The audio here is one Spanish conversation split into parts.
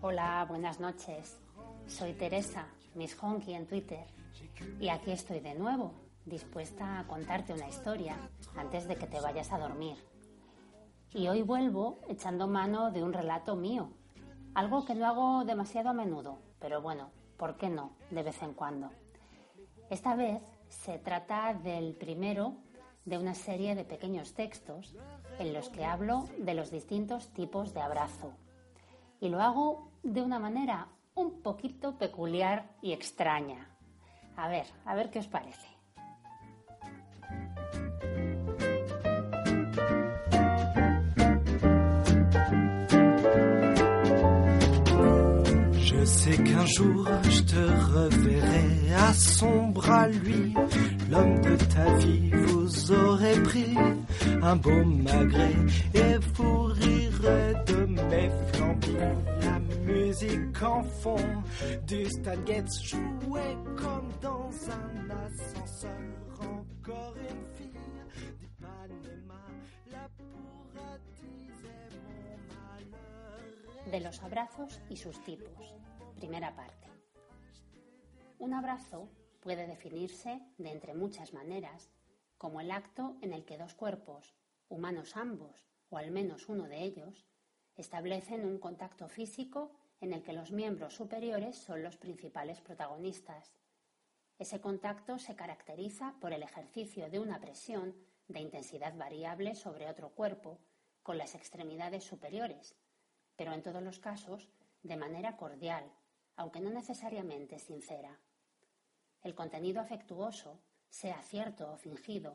Hola, buenas noches. Soy Teresa, Miss Honky en Twitter, y aquí estoy de nuevo, dispuesta a contarte una historia antes de que te vayas a dormir. Y hoy vuelvo echando mano de un relato mío, algo que no hago demasiado a menudo, pero bueno, ¿por qué no? De vez en cuando. Esta vez se trata del primero de una serie de pequeños textos en los que hablo de los distintos tipos de abrazo. Y lo hago de una manera un poquito peculiar y extraña. A ver, a ver qué os parece. Sais qu'un jour je te reverrai à son bras, lui, l'homme de ta vie. Vous aurez pris un beau magret et vous rirez de mes flambis. La musique en fond du Stan Getz jouait comme dans un ascenseur. Encore une fille d'Ipanema, la pour attiser mon malheur. De los abrazos y sus tipos. Primera parte. Un abrazo puede definirse de entre muchas maneras como el acto en el que dos cuerpos, humanos ambos, o al menos uno de ellos, establecen un contacto físico en el que los miembros superiores son los principales protagonistas. Ese contacto se caracteriza por el ejercicio de una presión de intensidad variable sobre otro cuerpo con las extremidades superiores, pero en todos los casos de manera cordial, aunque no necesariamente sincera. El contenido afectuoso, sea cierto o fingido,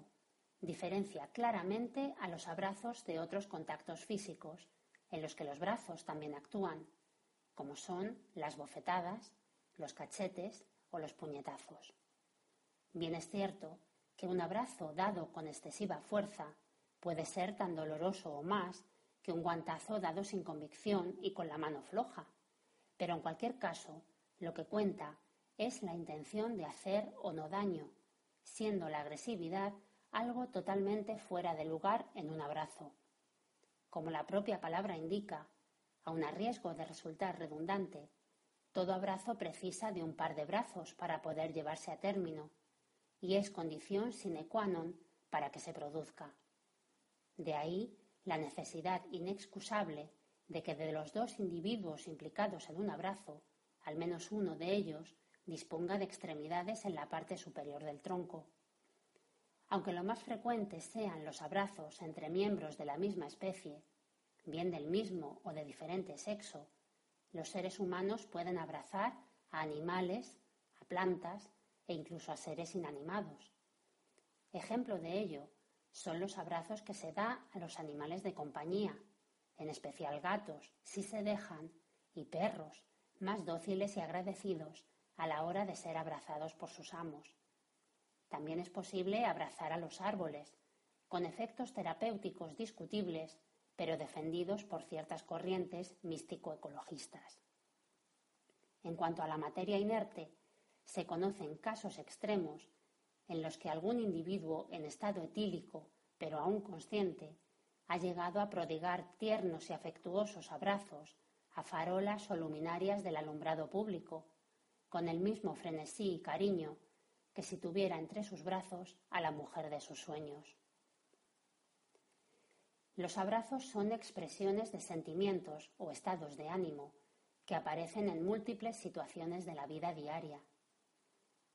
diferencia claramente a los abrazos de otros contactos físicos, en los que los brazos también actúan, como son las bofetadas, los cachetes o los puñetazos. Bien es cierto que un abrazo dado con excesiva fuerza puede ser tan doloroso o más que un guantazo dado sin convicción y con la mano floja, pero en cualquier caso, lo que cuenta es la intención de hacer o no daño, siendo la agresividad algo totalmente fuera de lugar en un abrazo. Como la propia palabra indica, aun a riesgo de resultar redundante, todo abrazo precisa de un par de brazos para poder llevarse a término, y es condición sine qua non para que se produzca. De ahí la necesidad inexcusable de que de los dos individuos implicados en un abrazo, al menos uno de ellos disponga de extremidades en la parte superior del tronco. Aunque lo más frecuente sean los abrazos entre miembros de la misma especie, bien del mismo o de diferente sexo, los seres humanos pueden abrazar a animales, a plantas e incluso a seres inanimados. Ejemplo de ello son los abrazos que se da a los animales de compañía, en especial gatos, si se dejan, y perros, más dóciles y agradecidos a la hora de ser abrazados por sus amos. También es posible abrazar a los árboles, con efectos terapéuticos discutibles, pero defendidos por ciertas corrientes místico-ecologistas. En cuanto a la materia inerte, se conocen casos extremos en los que algún individuo en estado etílico, pero aún consciente, ha llegado a prodigar tiernos y afectuosos abrazos a farolas o luminarias del alumbrado público, con el mismo frenesí y cariño que si tuviera entre sus brazos a la mujer de sus sueños. Los abrazos son expresiones de sentimientos o estados de ánimo que aparecen en múltiples situaciones de la vida diaria.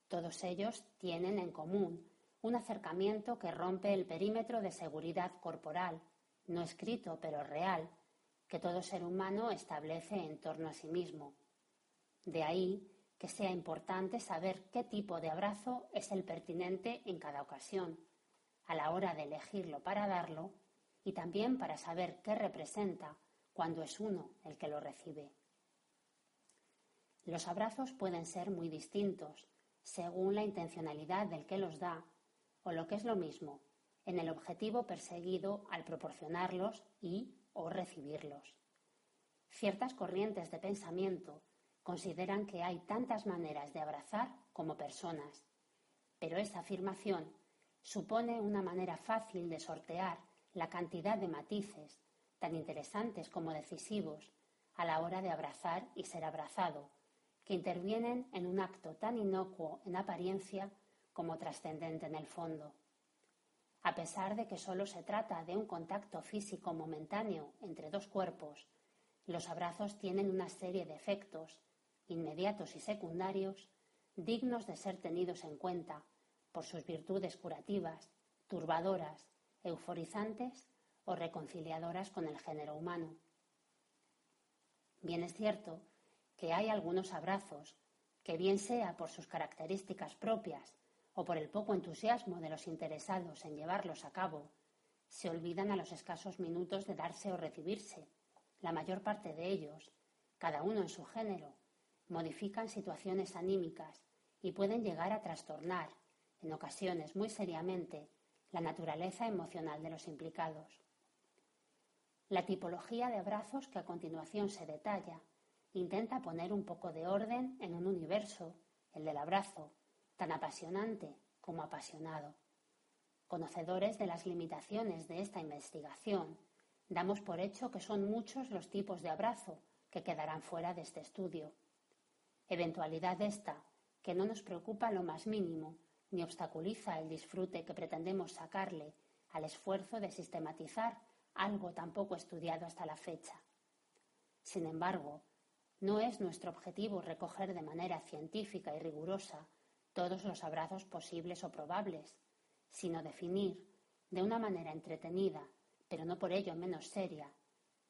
Todos ellos tienen en común un acercamiento que rompe el perímetro de seguridad corporal, no escrito pero real, que todo ser humano establece en torno a sí mismo. De ahí que sea importante saber qué tipo de abrazo es el pertinente en cada ocasión, a la hora de elegirlo para darlo y también para saber qué representa cuando es uno el que lo recibe. Los abrazos pueden ser muy distintos según la intencionalidad del que los da o lo que es lo mismo, en el objetivo perseguido al proporcionarlos y o recibirlos. Ciertas corrientes de pensamiento consideran que hay tantas maneras de abrazar como personas, pero esa afirmación supone una manera fácil de sortear la cantidad de matices, tan interesantes como decisivos, a la hora de abrazar y ser abrazado, que intervienen en un acto tan inocuo en apariencia como trascendente en el fondo. A pesar de que solo se trata de un contacto físico momentáneo entre dos cuerpos, los abrazos tienen una serie de efectos, inmediatos y secundarios, dignos de ser tenidos en cuenta por sus virtudes curativas, turbadoras, euforizantes o reconciliadoras con el género humano. Bien es cierto que hay algunos abrazos que bien sea por sus características propias o por el poco entusiasmo de los interesados en llevarlos a cabo, se olvidan a los escasos minutos de darse o recibirse. La mayor parte de ellos, cada uno en su género, modifican situaciones anímicas y pueden llegar a trastornar, en ocasiones muy seriamente, la naturaleza emocional de los implicados. La tipología de abrazos que a continuación se detalla intenta poner un poco de orden en un universo, el del abrazo, tan apasionante como apasionado. Conocedores de las limitaciones de esta investigación, damos por hecho que son muchos los tipos de abrazo que quedarán fuera de este estudio. Eventualidad esta que no nos preocupa lo más mínimo ni obstaculiza el disfrute que pretendemos sacarle al esfuerzo de sistematizar algo tan poco estudiado hasta la fecha. Sin embargo, no es nuestro objetivo recoger de manera científica y rigurosa todos los abrazos posibles o probables, sino definir, de una manera entretenida, pero no por ello menos seria,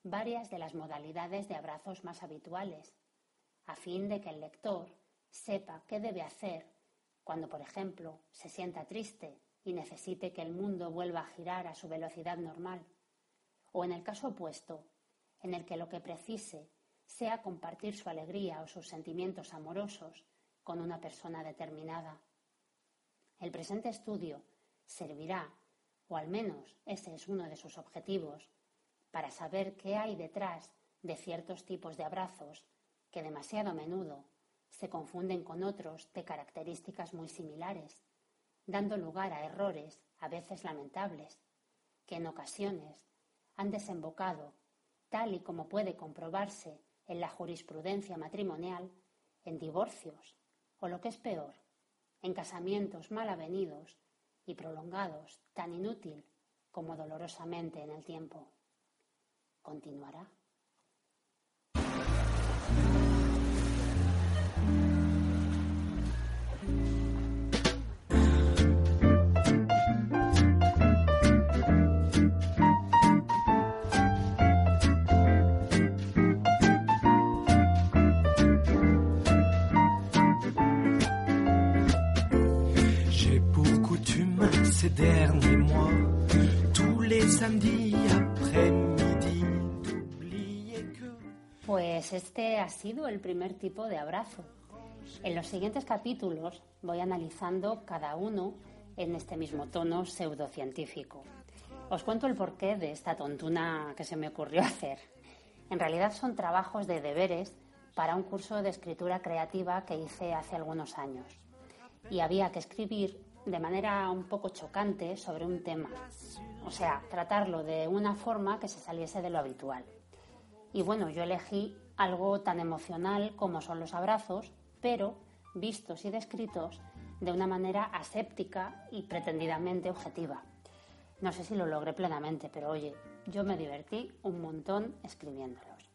varias de las modalidades de abrazos más habituales, a fin de que el lector sepa qué debe hacer cuando, por ejemplo, se sienta triste y necesite que el mundo vuelva a girar a su velocidad normal, o en el caso opuesto, en el que lo que precise sea compartir su alegría o sus sentimientos amorosos con una persona determinada. El presente estudio servirá, o al menos ese es uno de sus objetivos, para saber qué hay detrás de ciertos tipos de abrazos que demasiado a menudo se confunden con otros de características muy similares, dando lugar a errores a veces lamentables, que en ocasiones han desembocado, tal y como puede comprobarse en la jurisprudencia matrimonial, en divorcios o lo que es peor, en casamientos mal avenidos y prolongados tan inútil como dolorosamente en el tiempo. Continuará. Pues este ha sido el primer tipo de abrazo. En los siguientes capítulos voy analizando cada uno en este mismo tono pseudocientífico. Os cuento el porqué de esta tontuna que se me ocurrió hacer. En realidad son trabajos de deberes para un curso de escritura creativa que hice hace algunos años. Y había que escribir de manera un poco chocante sobre un tema, o sea, tratarlo de una forma que se saliese de lo habitual. Y bueno, yo elegí algo tan emocional como son los abrazos, pero vistos y descritos de una manera aséptica y pretendidamente objetiva. No sé si lo logré plenamente, pero oye, yo me divertí un montón escribiéndolos.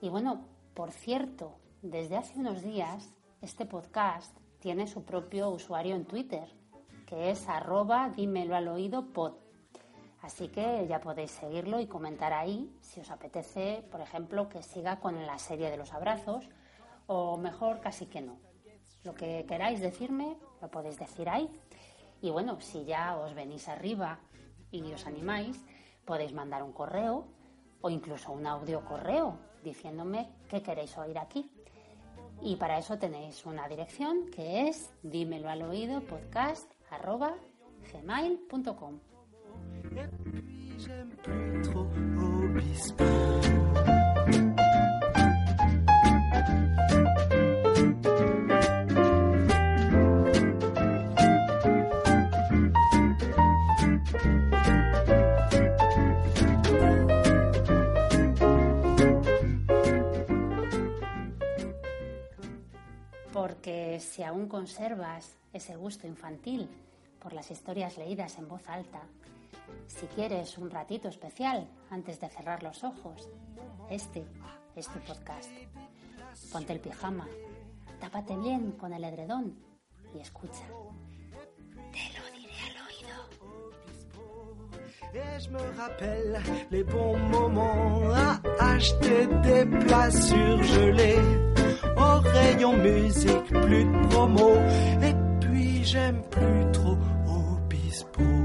Y bueno, por cierto, desde hace unos días este podcast tiene su propio usuario en Twitter, que es arroba dímelo al oído pod. Así que ya podéis seguirlo y comentar ahí si os apetece, por ejemplo, que siga con la serie de los abrazos o mejor casi que no. Lo que queráis decirme lo podéis decir ahí. Y bueno, si ya os venís arriba y os animáis, podéis mandar un correo o incluso un audio correo diciéndome qué queréis oír aquí. Y para eso tenéis una dirección que es dímelo al oído podcast gmail.com. Aún conservas ese gusto infantil por las historias leídas en voz alta, si quieres un ratito especial antes de cerrar los ojos, este es tu podcast. Ponte el pijama, tápate bien con el edredón y escucha. Te lo diré al oído. Me acheter des plats surgelés. Au rayon musique, plus de promo. Et puis j'aime plus trop Obispo.